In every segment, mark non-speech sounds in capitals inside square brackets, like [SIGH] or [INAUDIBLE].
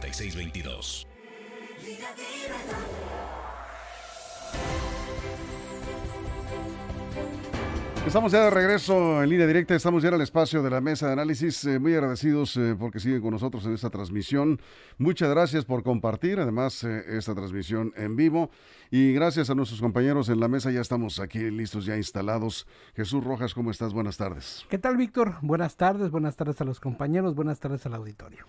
466622. Estamos ya de regreso en línea directa, estamos ya en el espacio de la mesa de análisis, eh, muy agradecidos eh, porque siguen con nosotros en esta transmisión. Muchas gracias por compartir además eh, esta transmisión en vivo y gracias a nuestros compañeros en la mesa, ya estamos aquí listos, ya instalados. Jesús Rojas, ¿cómo estás? Buenas tardes. ¿Qué tal, Víctor? Buenas tardes, buenas tardes a los compañeros, buenas tardes al auditorio.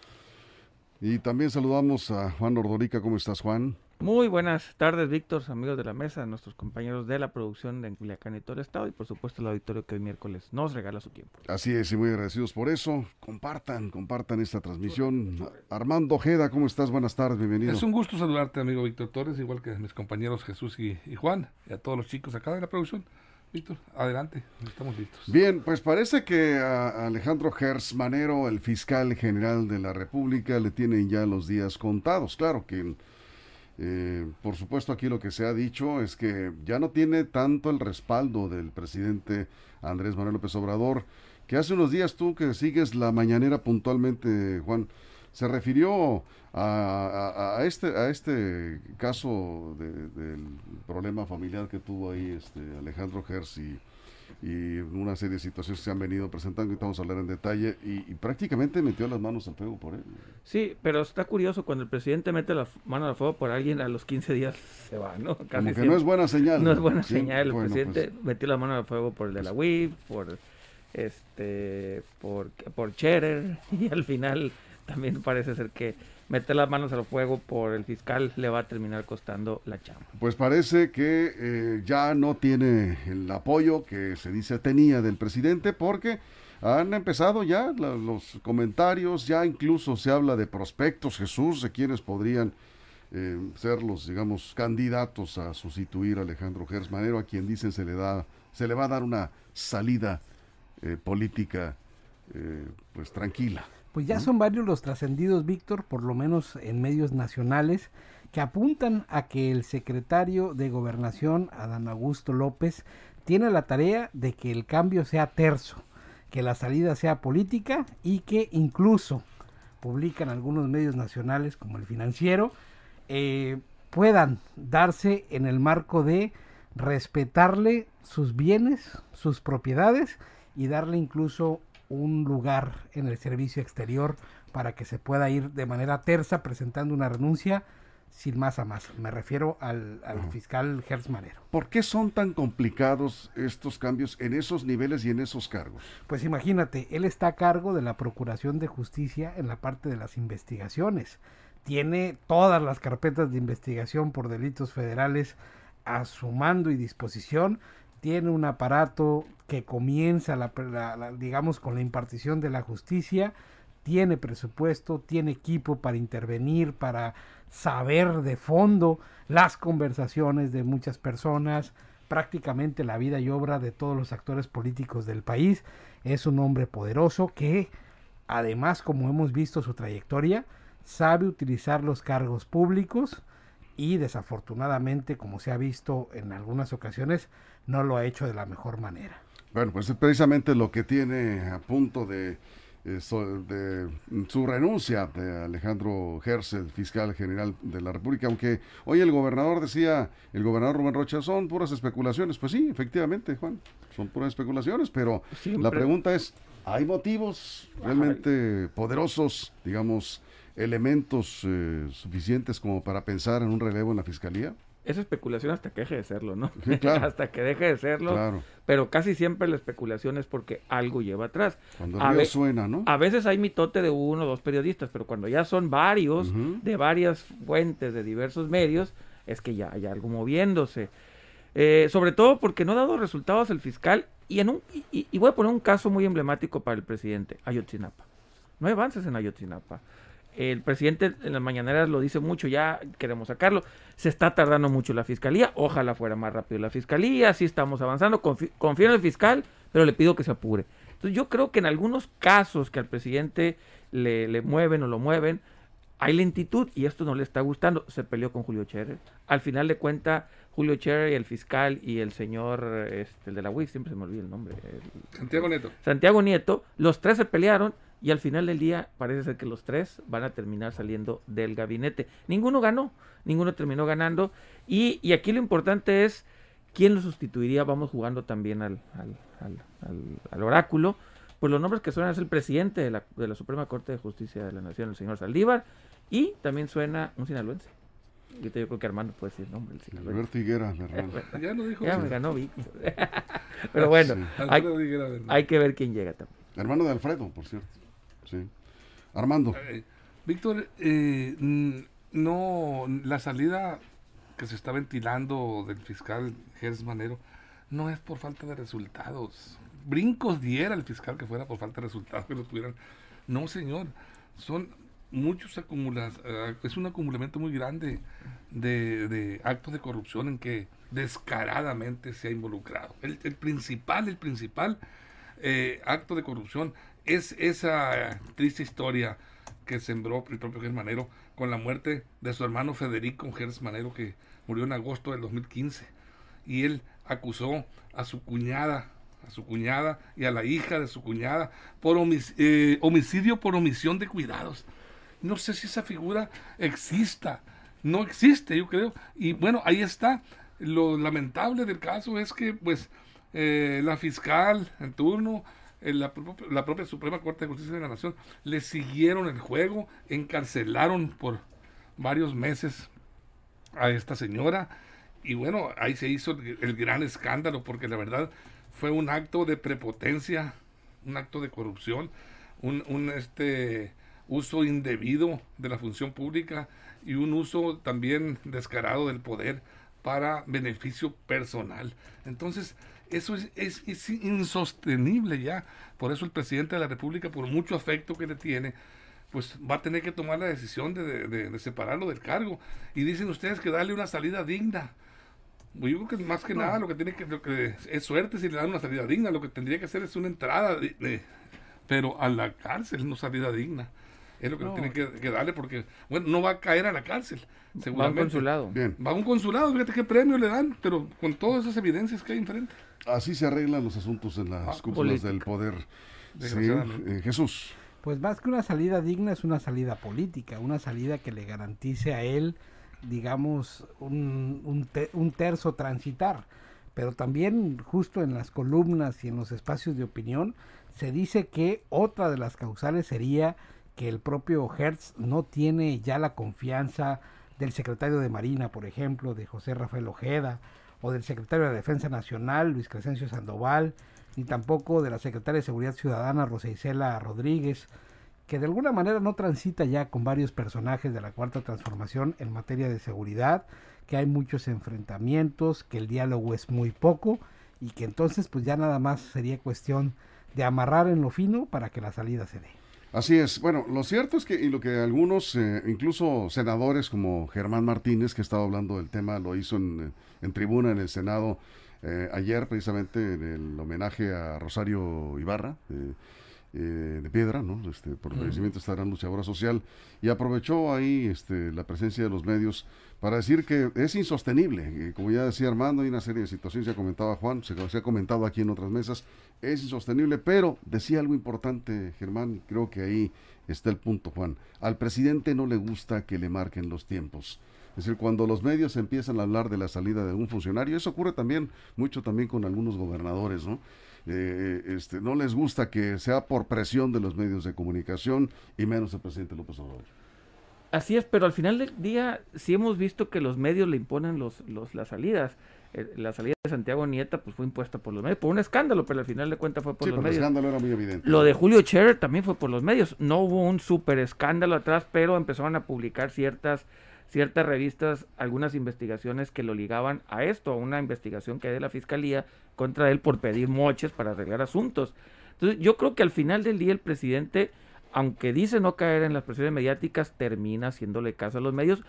Y también saludamos a Juan Ordorica, ¿cómo estás Juan? Muy buenas tardes, Víctor, amigos de la mesa, nuestros compañeros de la producción de Culiacán y todo el estado y por supuesto el auditorio que hoy miércoles nos regala su tiempo. Así es, y muy agradecidos por eso. Compartan, compartan esta transmisión. Armando Ojeda, ¿cómo estás? Buenas tardes, bienvenido. Es un gusto saludarte, amigo Víctor Torres, igual que a mis compañeros Jesús y, y Juan, y a todos los chicos acá de la producción. Víctor, adelante, estamos listos. Bien, pues parece que a Alejandro Gers Manero, el fiscal general de la República, le tienen ya los días contados. Claro que eh, por supuesto, aquí lo que se ha dicho es que ya no tiene tanto el respaldo del presidente Andrés Manuel López Obrador, que hace unos días tú que sigues la mañanera puntualmente, Juan, se refirió a, este, a este caso del problema familiar que tuvo ahí este Alejandro Gers y y una serie de situaciones que se han venido presentando y vamos a hablar en detalle y, prácticamente metió las manos al fuego por él. Sí, pero está curioso cuando el presidente mete las manos al fuego por alguien a los 15 días [LAUGHS] se va, ¿no? Como que no es buena señal. No, es buena señal, el presidente pues metió las manos al fuego por el de la WIF, por este por por Cherer [LAUGHS] y al final [LAUGHS] también parece ser que meter las manos al fuego por el fiscal le va a terminar costando la chamba. Pues parece que eh, ya no tiene el apoyo que se dice tenía del presidente porque han empezado ya los comentarios, ya incluso se habla de prospectos, Jesús, de quienes podrían eh, ser los, digamos, candidatos a sustituir a Alejandro Gers Manero, a quien dicen se le da, se le va a dar una salida eh, política, pues tranquila. Pues ya son varios los trascendidos, Víctor, por lo menos en medios nacionales, que apuntan a que el secretario de Gobernación, Adán Augusto López, tiene la tarea de que el cambio sea terzo, que la salida sea política y que incluso publican algunos medios nacionales como el financiero, eh, puedan darse en el marco de respetarle sus bienes, sus propiedades y darle incluso un lugar en el servicio exterior para que se pueda ir de manera tersa presentando una renuncia sin más a más. Me refiero al, fiscal Gers Manero. ¿Por qué son tan complicados estos cambios en esos niveles y en esos cargos? Pues imagínate, él está a cargo de la Procuración de Justicia en la parte de las investigaciones. Tiene todas las carpetas de investigación por delitos federales a su mando y disposición tiene un aparato que comienza, la, digamos, con la impartición de la justicia, tiene presupuesto, tiene equipo para intervenir, para saber de fondo las conversaciones de muchas personas, prácticamente la vida y obra de todos los actores políticos del país. Es un hombre poderoso que, además, como hemos visto su trayectoria, sabe utilizar los cargos públicos y desafortunadamente, como se ha visto en algunas ocasiones, no lo ha hecho de la mejor manera. Bueno, pues es precisamente lo que tiene a punto de, eh, de su renuncia de Alejandro Gersel, fiscal general de la República, aunque hoy el gobernador decía, el gobernador Rubén Rocha, son puras especulaciones. Pues sí, efectivamente, Juan, son puras especulaciones, pero la pregunta es, ¿hay motivos realmente poderosos, digamos, elementos eh, suficientes como para pensar en un relevo en la fiscalía? es especulación hasta que deje de serlo, ¿no? [LAUGHS] hasta que deje de serlo. Pero casi siempre la especulación es porque algo lleva atrás. Cuando el suena, ¿no? A veces hay mitote de uno o dos periodistas, pero cuando ya son varios, de varias fuentes, de diversos medios, es que ya hay algo moviéndose. Eh, sobre todo porque no ha dado resultados el fiscal y, en un, y, voy a poner un caso muy emblemático para el presidente, Ayotzinapa. No hay avances en Ayotzinapa. El presidente en las mañaneras lo dice mucho, ya queremos sacarlo. Se está tardando mucho la fiscalía, ojalá fuera más rápido la fiscalía, sí estamos avanzando, confío en el fiscal, pero le pido que se apure. Entonces yo creo que en algunos casos que al presidente le, mueven o lo mueven, hay lentitud y esto no le está gustando. Se peleó con Julio Scherer. Al final de cuenta, Julio Scherer, el fiscal y el señor este, el de la UIF, siempre se me olvida el nombre. Santiago Nieto. Santiago Nieto, los tres se pelearon y al final del día parece ser que los tres van a terminar saliendo del gabinete. Ninguno ganó, ninguno terminó ganando. Y, y aquí lo importante es quién lo sustituiría. Vamos jugando también al, al, al, al oráculo. Pues los nombres que suenan es el presidente de la, de la Suprema Corte de Justicia de la Nación, el señor Saldívar, y también suena un sinaloense. Yo, creo que Armando puede decir el nombre. El Alberto Higuera, [LAUGHS] ya lo dijo. Ya me ganó [LAUGHS] Pero bueno, hay, hay, que ver quién llega también. Hermano de Alfredo, por cierto. Sí. Armando. Eh, Víctor, eh, no, la salida que se está ventilando del fiscal Gers Manero no es por falta de resultados. Brincos diera el fiscal que fuera por falta de resultados que lo tuvieran. No, señor. Son muchos acumulas, eh, es un acumulamiento muy grande de, actos de corrupción en que descaradamente se ha involucrado. El, principal, el principal eh, acto de corrupción es esa triste historia que sembró el propio Gers Manero con la muerte de su hermano Federico Gers Manero que murió en agosto del 2015 y él acusó a su cuñada a su cuñada y a la hija de su cuñada por eh, homicidio por omisión de cuidados no sé si esa figura exista. No existe, yo creo. Y bueno, ahí está. Lo lamentable del caso es que, pues, eh, la fiscal en turno, eh, la, la, propia Suprema Corte de Justicia de la Nación, le siguieron el juego, encarcelaron por varios meses a esta señora. Y bueno, ahí se hizo el gran escándalo, porque la verdad fue un acto de prepotencia, un acto de corrupción, un, un este uso indebido de la función pública y un uso también descarado del poder para beneficio personal. Entonces, eso es, es, insostenible ya. Por eso el presidente de la República, por mucho afecto que le tiene, pues va a tener que tomar la decisión de, de, separarlo del cargo. Y dicen ustedes que darle una salida digna. Yo creo que más que nada lo que tiene que, lo que es suerte si le dan una salida digna. Lo que tendría que hacer es una entrada, pero a la cárcel, no salida digna. Es lo que tiene que, darle porque, bueno, no va a caer a la cárcel. Seguramente. Va a un consulado. Bien. Va a un consulado, fíjate qué premio le dan, pero con todas esas evidencias que hay enfrente. Así se arreglan los asuntos en las ah, cúpulas del poder. Sí, eh, Jesús. Pues más que una salida digna es una salida política, una salida que le garantice a él, digamos, un, un, un terzo transitar. Pero también justo en las columnas y en los espacios de opinión se dice que otra de las causales sería que el propio Hertz no tiene ya la confianza del secretario de Marina, por ejemplo, de José Rafael Ojeda, o del secretario de Defensa Nacional, Luis Crescencio Sandoval, ni tampoco de la secretaria de Seguridad Ciudadana, Rosa Isela Rodríguez, que de alguna manera no transita ya con varios personajes de la Cuarta Transformación en materia de seguridad, que hay muchos enfrentamientos, que el diálogo es muy poco y que entonces pues ya nada más sería cuestión de amarrar en lo fino para que la salida se dé. Así es. Bueno, lo cierto es que, y lo que algunos, eh, incluso senadores como Germán Martínez, que estaba hablando del tema, lo hizo en, en tribuna en el Senado eh, ayer, precisamente en el homenaje a Rosario Ibarra. Eh, eh, de piedra, ¿no? Este, por el fallecimiento de esta gran luchadora social, y aprovechó ahí este, la presencia de los medios para decir que es insostenible, como ya decía Armando, hay una serie de situaciones, ya comentaba Juan, se, se, ha comentado aquí en otras mesas, es insostenible, pero decía algo importante Germán, creo que ahí está el punto Juan, al presidente no le gusta que le marquen los tiempos. Es decir, cuando los medios empiezan a hablar de la salida de un funcionario, eso ocurre también mucho también con algunos gobernadores, ¿no? Eh, este, no les gusta que sea por presión de los medios de comunicación y menos el presidente López Obrador. Así es, pero al final del día sí hemos visto que los medios le imponen los, los, las salidas. Eh, la salida de Santiago Nieta pues fue impuesta por los medios, por un escándalo, pero al final de cuentas fue por los medios. El escándalo era muy evidente. Lo de Julio Scherer también fue por los medios. No hubo un súper escándalo atrás, pero empezaron a publicar ciertas ciertas revistas algunas investigaciones que lo ligaban a esto, a una investigación que hay de la fiscalía contra él por pedir moches para arreglar asuntos. Entonces, yo creo que al final del día el presidente aunque dice no caer en las presiones mediáticas, termina haciéndole caso a los medios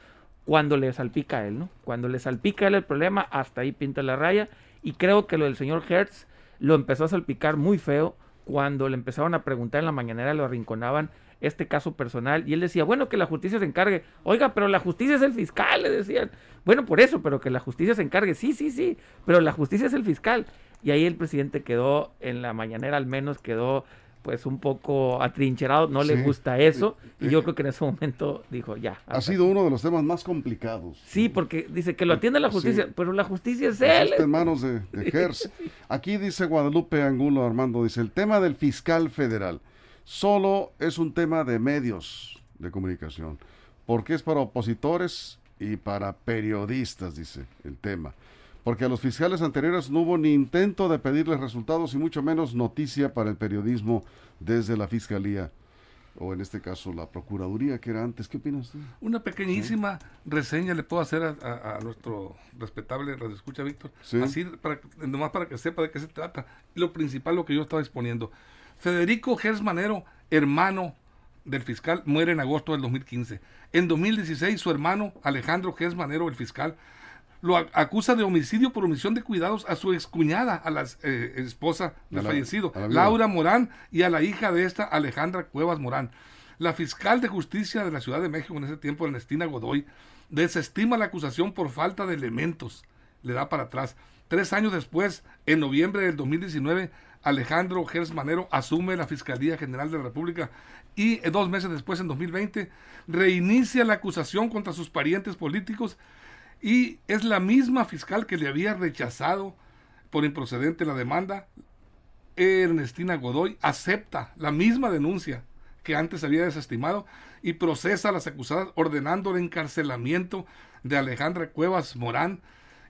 cuando le salpica a él, ¿no? Cuando le salpica a él el problema, hasta ahí pinta la raya. Y creo que lo del señor Hertz lo empezó a salpicar muy feo cuando le empezaron a preguntar en la mañanera, lo arrinconaban este caso personal y él decía, bueno, que la justicia se encargue. Oiga, pero la justicia es el fiscal, le decían. Bueno, por eso, pero que la justicia se encargue. Sí, sí, sí, pero la justicia es el fiscal. Y ahí el presidente quedó, en la mañanera al menos, quedó pues un poco atrincherado, no le gusta eso, y yo creo que en ese momento dijo, ya. Ha sido uno de los temas más complicados. Sí, porque dice que lo atiende la justicia, pero la justicia es él. Está en manos de, de Gers. [LAUGHS] Aquí dice Guadalupe Angulo Armando, dice, el tema del fiscal federal solo es un tema de medios de comunicación, porque es para opositores y para periodistas, dice el tema porque a los fiscales anteriores no hubo ni intento de pedirles resultados y mucho menos noticia para el periodismo desde la fiscalía o en este caso la procuraduría que era antes. ¿Qué opinas tú? Una pequeñísima reseña le puedo hacer a, nuestro respetable radio escucha Víctor, así para, nomás para que sepa de qué se trata. Lo principal, lo que yo estaba exponiendo. Federico Gers Manero, hermano del fiscal, muere en agosto del 2015. En 2016, su hermano Alejandro Gers Manero, el fiscal, lo acusa de homicidio por omisión de cuidados a su excuñada, a la eh, esposa del fallecido, Laura Morán, y a la hija de esta, Alejandra Cuevas Morán. La fiscal de justicia de la Ciudad de México en ese tiempo, Ernestina Godoy, desestima la acusación por falta de elementos. Le da para atrás. Tres años después, en noviembre del 2019, Alejandro Gers Manero asume la Fiscalía General de la República y eh, dos meses después, en 2020, reinicia la acusación contra sus parientes políticos y es la misma fiscal que le había rechazado por improcedente la demanda. Ernestina Godoy acepta la misma denuncia que antes había desestimado y procesa a las acusadas ordenando el encarcelamiento de Alejandra Cuevas Morán,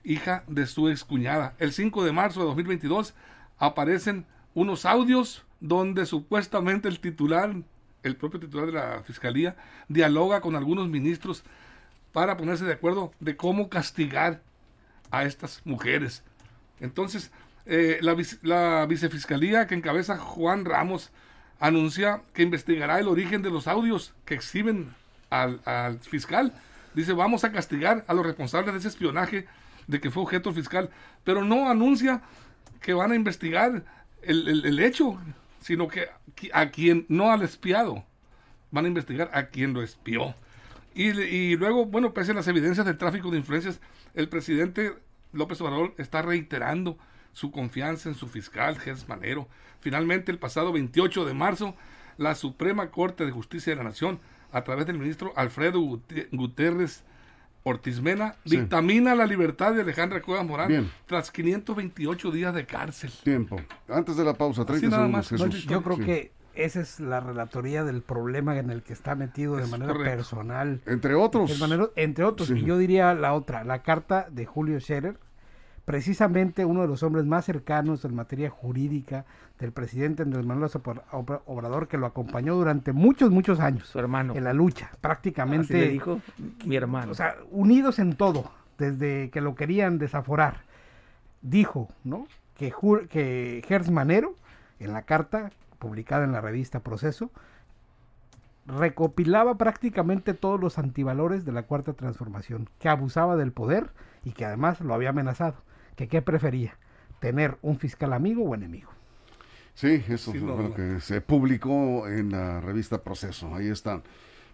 hija de su excuñada. El 5 de marzo de 2022 aparecen unos audios donde supuestamente el titular, el propio titular de la fiscalía, dialoga con algunos ministros para ponerse de acuerdo de cómo castigar a estas mujeres. Entonces, eh, la, vicefiscalía que encabeza Juan Ramos anuncia que investigará el origen de los audios que exhiben al, fiscal. Dice, vamos a castigar a los responsables de ese espionaje de que fue objeto fiscal, pero no anuncia que van a investigar el, el hecho, sino que a quien no al espiado, van a investigar a quien lo espió. Y, luego, bueno, pese a las evidencias del tráfico de influencias, el presidente López Obrador está reiterando su confianza en su fiscal, Gers Manero. Finalmente, el pasado 28 de marzo, la Suprema Corte de Justicia de la Nación, a través del ministro Alfredo Guterres Ortizmena, dictamina la libertad de Alejandra Cuevas Morán tras 528 días de cárcel. Tiempo. Antes de la pausa, 30 segundos. yo creo que esa es la relatoría del problema en el que está metido de manera personal. Entre otros. entre otros. Y yo diría la otra, la carta de Julio Scherer, precisamente uno de los hombres más cercanos en materia jurídica del presidente Andrés Manuel Obrador, que lo acompañó durante muchos, muchos años. Su hermano. En la lucha, prácticamente. le dijo mi hermano. O sea, unidos en todo, desde que lo querían desaforar. Dijo, ¿no? Que, que Gers Manero, en la carta, publicada en la revista Proceso, recopilaba prácticamente todos los antivalores de la cuarta transformación, que abusaba del poder y que además lo había amenazado, que qué prefería, tener un fiscal amigo o enemigo. Sí, eso fue lo que se publicó en la revista Proceso, ahí están.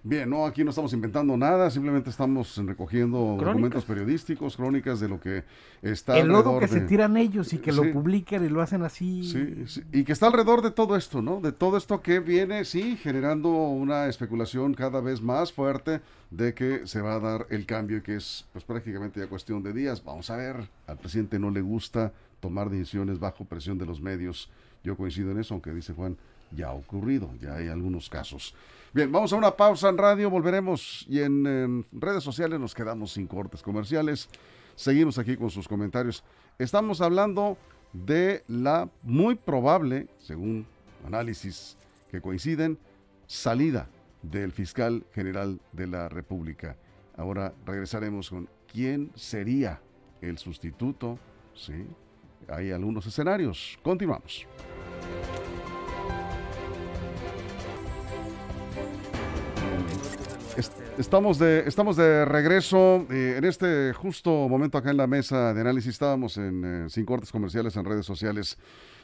Bien, no, aquí no estamos inventando nada, simplemente estamos recogiendo documentos periodísticos, crónicas de lo que está El lodo que se tiran ellos y que lo publican y lo hacen así. Sí, y que está alrededor de todo esto, ¿no? De todo esto que viene, sí, generando una especulación cada vez más fuerte de que se va a dar el cambio y que es pues prácticamente ya cuestión de días. Vamos a ver, al presidente no le gusta tomar decisiones bajo presión de los medios. Yo coincido en eso, aunque dice Juan, ya ha ocurrido, ya hay algunos casos. Bien, vamos a una pausa en radio, volveremos y en, redes sociales nos quedamos sin cortes comerciales. Seguimos aquí con sus comentarios. Estamos hablando de la muy probable, según análisis que coinciden, salida del fiscal general de la República. Ahora regresaremos con quién sería el sustituto. Sí, hay algunos escenarios. Continuamos. Estamos, de, estamos de regreso. Eh, en este justo momento acá en la mesa de análisis estábamos en, eh, sin cortes comerciales en redes sociales.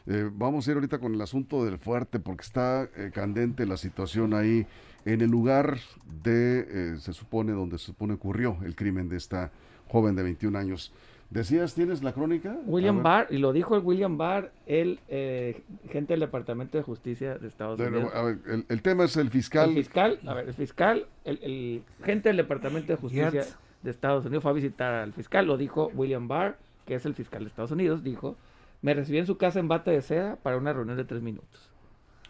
Eh, vamos a ir ahorita con el asunto del fuerte porque está candente la situación ahí en el lugar de, se supone, donde se supone ocurrió el crimen de esta joven de 21 años. Decías, ¿tienes la crónica? William Barr, y lo dijo el William Barr, el eh, gente del Departamento de Justicia de Estados Unidos. A ver, el, tema es el fiscal. El fiscal, a ver, el fiscal, el, gente del Departamento de Justicia de Estados Unidos fue a visitar al fiscal, lo dijo William Barr, que es el fiscal de Estados Unidos, dijo, me recibí en su casa en bata de seda para una reunión de tres minutos.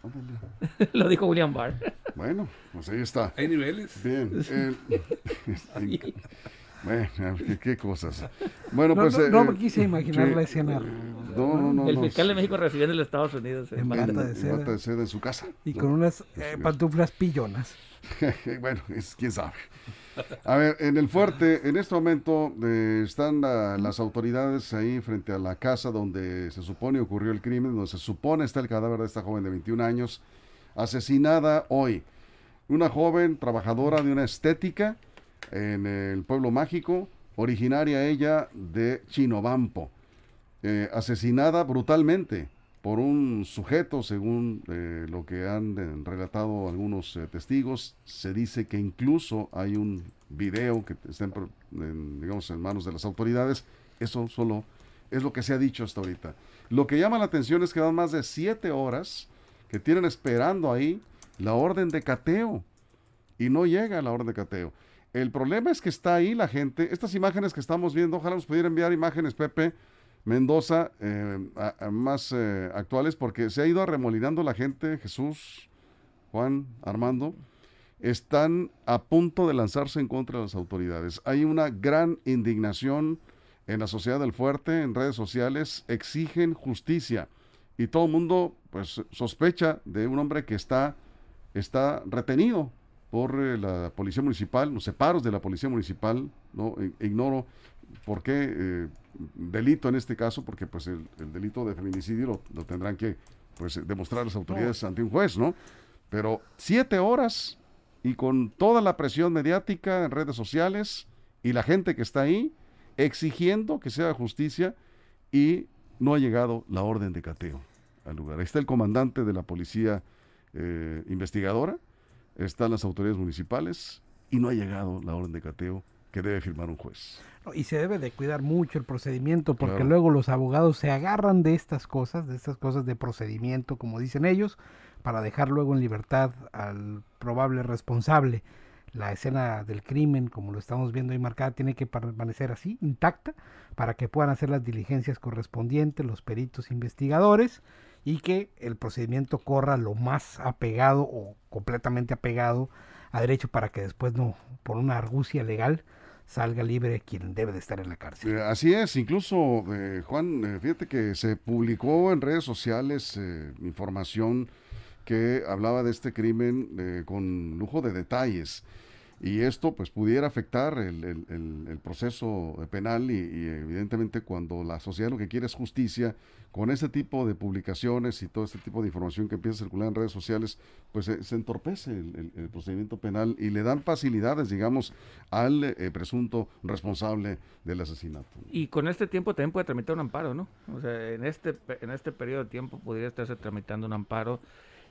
[LAUGHS] lo dijo William Barr. Bueno, pues ahí está. Hay niveles. Bien. [LAUGHS] [LAUGHS] Bueno, qué, cosas. Bueno, no, pues. No, eh, me quise imaginar la escena. No, no, no. El fiscal de México recibiendo en los Estados Unidos. En, bata de seda. de seda en su casa. Y con unas eh, pantuflas pillonas. [LAUGHS] bueno, es, quién sabe. A ver, en el fuerte, en este momento eh, están las autoridades ahí frente a la casa donde se supone ocurrió el crimen, donde se supone está el cadáver de esta joven de 21 años, asesinada hoy. Una joven trabajadora de una estética en el pueblo mágico, originaria ella de Chinobampo, eh, asesinada brutalmente por un sujeto, según eh, lo que han eh, relatado algunos testigos. Se dice que incluso hay un video que está en, digamos, en manos de las autoridades. Eso solo es lo que se ha dicho hasta ahorita. Lo que llama la atención es que dan más de siete horas que tienen esperando ahí la orden de cateo y no llega la orden de cateo. El problema es que está ahí la gente. Estas imágenes que estamos viendo, ojalá nos pudiera enviar imágenes, Pepe Mendoza, eh, más eh, actuales, porque se ha ido arremolinando la gente, Jesús, Juan, Armando. Están a punto de lanzarse en contra de las autoridades. Hay una gran indignación en la sociedad del fuerte, en redes sociales, exigen justicia. Y todo el mundo pues sospecha de un hombre que está, está retenido por eh, la policía municipal, los separos de la policía municipal, no e, ignoro por qué eh, delito en este caso, porque pues el, delito de feminicidio lo, tendrán que pues demostrar las autoridades ante un juez, ¿no? Pero siete horas y con toda la presión mediática en redes sociales y la gente que está ahí exigiendo que sea justicia y no ha llegado la orden de cateo al lugar. Ahí está el comandante de la policía eh, investigadora están las autoridades municipales y no ha llegado la orden de cateo que debe firmar un juez. Y se debe de cuidar mucho el procedimiento porque luego los abogados se agarran de estas cosas, de estas cosas de procedimiento, como dicen ellos, para dejar luego en libertad al probable responsable. La escena del crimen, como lo estamos viendo ahí marcada, tiene que permanecer así, intacta, para que puedan hacer las diligencias correspondientes los peritos investigadores y que el procedimiento corra lo más apegado o completamente apegado a derecho para que después no, por una argucia legal, salga libre quien debe de estar en la cárcel. Eh, así es, incluso eh, Juan, eh, fíjate que se publicó en redes sociales información que hablaba de este crimen con lujo de detalles y esto pues pudiera afectar el, el, proceso penal y, evidentemente cuando la sociedad lo que quiere es justicia, con ese tipo de publicaciones y todo este tipo de información que empieza a circular en redes sociales, pues se, entorpece el, procedimiento penal y le dan facilidades, digamos, al eh, presunto responsable del asesinato. Y con este tiempo también puede tramitar un amparo, ¿no? O sea, en este, en este periodo de tiempo podría estarse tramitando un amparo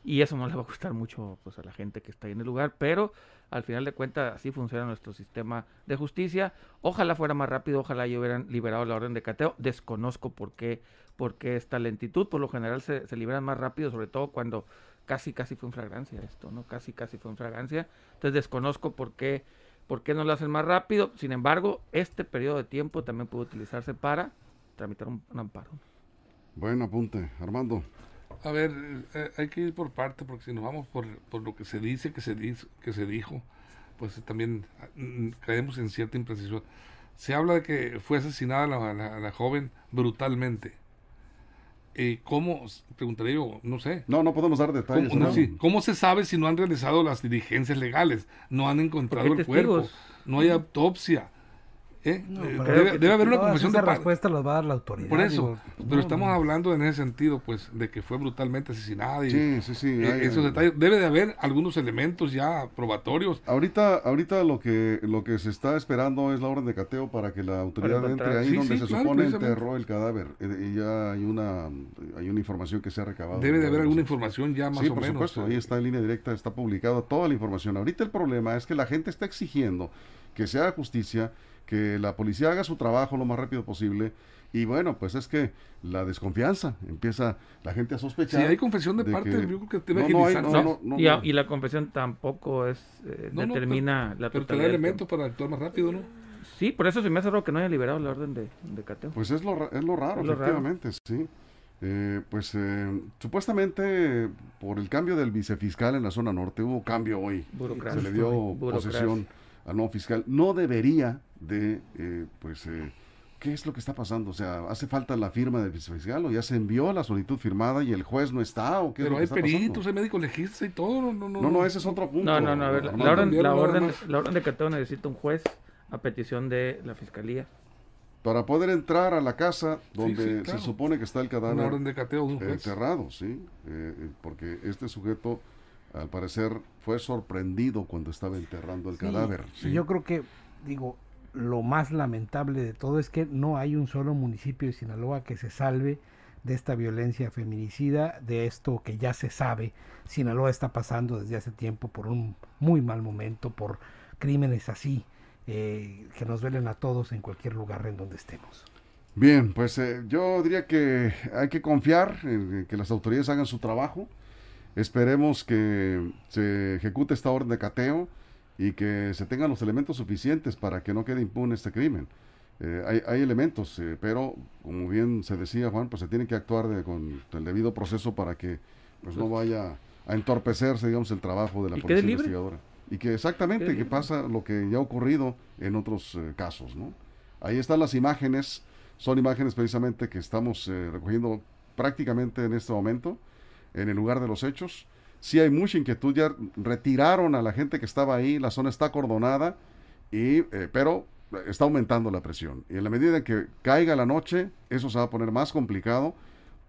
y eso no le va a gustar mucho pues a la gente que está ahí en el lugar, pero al final de cuentas así funciona nuestro sistema de justicia. Ojalá fuera más rápido, ojalá ya hubieran liberado la orden de cateo. Desconozco por qué, por qué esta lentitud. Por lo general se, liberan más rápido, sobre todo cuando casi casi fue en fragancia esto, ¿no? Casi casi fue en fragancia. Entonces desconozco por qué, por qué no lo hacen más rápido. Sin embargo, este periodo de tiempo también puede utilizarse para tramitar un, amparo. Buen apunte, Armando. A ver, eh, hay que ir por parte, porque si nos vamos por, por lo que se dice, que se, dice, que se dijo, pues también mm, caemos en cierta imprecisión. Se habla de que fue asesinada la, la, joven brutalmente. Eh, ¿Cómo? Preguntaré yo, no sé. No, no podemos dar detalles. ¿Cómo, ¿Cómo se sabe si no han realizado las diligencias legales? No han encontrado el cuerpo, no hay autopsia. ¿Eh? No, Eh, pero debe, haber una todas confesión de respuestas las va a dar la autoridad. Por eso, digo, pero no, estamos no. hablando en ese sentido, pues, de que fue brutalmente asesinada y Sí, sí, sí. eh, hay- esos detalles. Debe de haber algunos elementos ya probatorios. Ahorita, ahorita lo que lo que se está esperando es la orden de cateo para que la autoridad entre ahí Sí, donde sí, se claro, supone enterró el cadáver. Eh, y ya hay una hay una información que se ha recabado. Debe de haber alguna información ya más sí, o por menos. supuesto, ahí está en línea directa, está publicada toda la información. Ahorita el problema es que la gente está exigiendo que se haga justicia, que la policía haga su trabajo lo más rápido posible. Y bueno, pues es que la desconfianza empieza la gente a Si sospechar. hay confesión de, de parte, que- yo creo que debe No, no hay- no, No, no, y, a- no. y la confesión tampoco es eh, No, no, determina pero, la pero te da totalidad elementos para actuar más rápido, ¿no? Sí, por eso se me hace raro que no haya liberado la orden de, de cateo. Pues es lo, ra- es lo raro, Es lo raro. efectivamente, sí. Eh, pues eh, supuestamente por el cambio del vicefiscal en la zona norte hubo cambio hoy. Burocracia. Se le dio Burocracia. posesión al nuevo fiscal. No debería de, eh, pues, eh, ¿qué es lo que está pasando? O sea, ¿hace falta la firma del vicefiscal o ya se envió la solicitud firmada y el juez no está? ¿O qué es Pero lo que hay está pasando? peritos, hay médicos legistas y todo. No, no, no. No, no, ese es otro punto. No, no, no, a ver, la, Armando. la orden, la, orden, la orden de cateo necesita un juez a petición de la fiscalía. Para poder entrar a la casa donde sí, claro. se supone que está el Una cadáver orden de cateo de un juez. enterrado, sí, eh, eh, porque este sujeto al parecer fue sorprendido cuando estaba enterrando el Sí, cadáver. sí. Yo creo que, digo, lo más lamentable de todo es que no hay un solo municipio de Sinaloa que se salve de esta violencia feminicida, de esto que ya se sabe. Sinaloa está pasando desde hace tiempo por un muy mal momento, por crímenes así, eh, que nos duelen a todos en cualquier lugar en donde estemos. Bien, pues eh, yo diría que hay que confiar en que las autoridades hagan su trabajo. Esperemos que se ejecute esta orden de cateo y que se tengan los elementos suficientes para que no quede impune este crimen. Eh, hay, hay elementos, eh, pero como bien se decía Juan, pues se tiene que actuar de- con el debido proceso para que pues no vaya a entorpecerse, digamos, el trabajo de la policía investigadora. Y que exactamente, que pasa lo que ya ha ocurrido en otros eh, casos, ¿no? Ahí están las imágenes, son imágenes precisamente que estamos eh, recogiendo prácticamente en este momento, en el lugar de los hechos. Sí hay mucha inquietud, ya retiraron a la gente que estaba ahí, la zona está acordonada, y, eh, pero está aumentando la presión. Y en la medida en que caiga la noche, eso se va a poner más complicado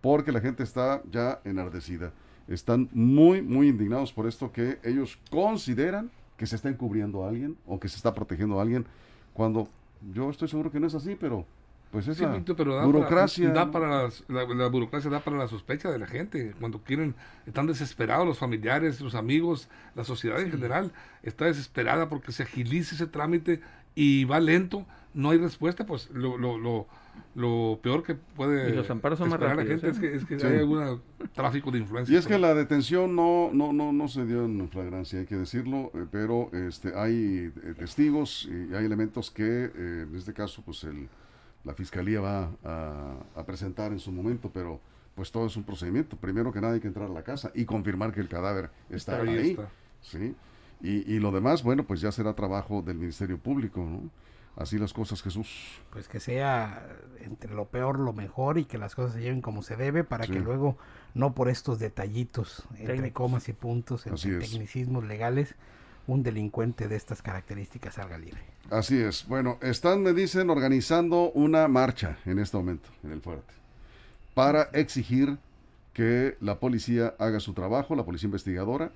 porque la gente está ya enardecida. Están muy, muy indignados por esto que ellos consideran que se está encubriendo a alguien o que se está protegiendo a alguien, cuando yo estoy seguro que no es así, pero pues es Sí, pero da burocracia. Para, da ¿no? para las- la, la burocracia da para la sospecha de la gente. Cuando quieren, están desesperados los familiares, los amigos, la sociedad en general está desesperada porque se agilice ese trámite y va lento, no hay respuesta, pues lo, lo, lo, lo peor que puede Y los amparos son más esperar la rápidos, gente ¿eh? es que, es que Sí. hay algún tráfico de influencia. Y es que la detención no, no, no, no se dio en flagrancia, hay que decirlo, eh, pero este, hay eh, testigos y hay elementos que eh, en este caso pues el, la fiscalía va a, a presentar en su momento, pero pues todo es un procedimiento. Primero que nada hay que entrar a la casa y confirmar que el cadáver está Ahí ahí. está. ¿sí? Y, y lo demás, bueno, pues ya será trabajo del Ministerio Público, ¿no? Así las cosas, Jesús. Pues que sea entre lo peor lo mejor y que las cosas se lleven como se debe para Sí. que luego no por estos detallitos entre comas y puntos, Así entre es. tecnicismos legales, un delincuente de estas características salga libre. Así es. Bueno, están, me dicen, organizando una marcha en este momento, en el fuerte, para exigir que la policía haga su trabajo, la policía investigadora.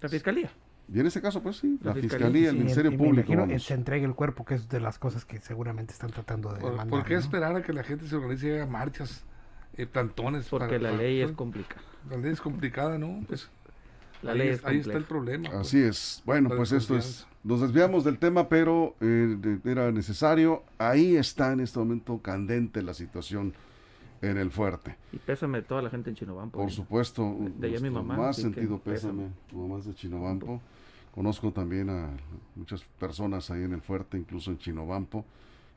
La fiscalía. Y en este caso, pues sí, la, La fiscalía, Fiscalía, el Sí, Ministerio y me Público. imagino vamos. se entregue el cuerpo, que es de las cosas que seguramente están tratando de ¿Por, demandar. por qué ¿no? esperar a que la gente se organice y haga marchas, eh, plantones? Porque para- la para- ley es complicada. La ley es complicada, ¿no? Pues La ahí, ley es- es ahí está el problema. pues. Así es. Bueno, La pues esto es. Nos desviamos del tema, pero eh, de- era necesario. Ahí está en este momento candente la situación en el fuerte. Y pésame de toda la gente en Chinobampo. Por ¿eh? supuesto, De allá mi mamá, más sentido pésame. pésame, es de Chinobampo. Conozco también a muchas personas ahí en el fuerte, incluso en Chinobampo.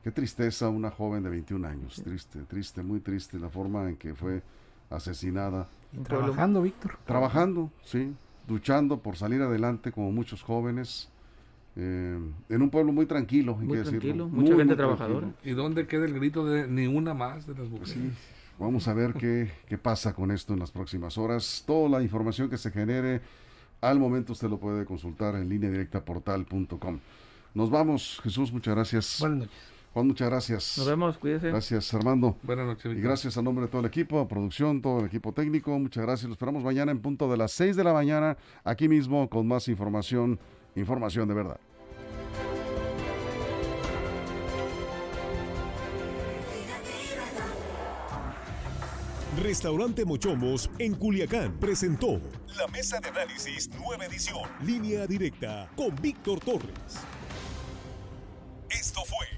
Qué tristeza, una joven de 21 años. Triste, triste, muy triste la forma en que fue asesinada. Y trabajando, Víctor. Trabajando, sí, luchando por salir adelante como muchos jóvenes. eh, en un pueblo muy tranquilo, hay Muy que decirlo. tranquilo, Muy, mucha gente muy trabajadora. tranquilo. ¿Y dónde queda el grito de ni una más de las mujeres? Sí, vamos a ver qué, qué pasa con esto en las próximas horas. Toda la información que se genere, al momento usted lo puede consultar en línea directa portal.com. Nos vamos, Jesús, muchas gracias. Buenas noches. Juan, muchas gracias. Nos vemos, cuídese. Gracias, Armando. Buenas noches. Y gracias a nombre de todo el equipo, producción, todo el equipo técnico. Muchas gracias. Lo esperamos mañana en punto de las 6 de la mañana, aquí mismo con más información, información de verdad. Restaurante Mochomos en Culiacán presentó la mesa de análisis nueva edición, línea directa con Víctor Torres. Esto fue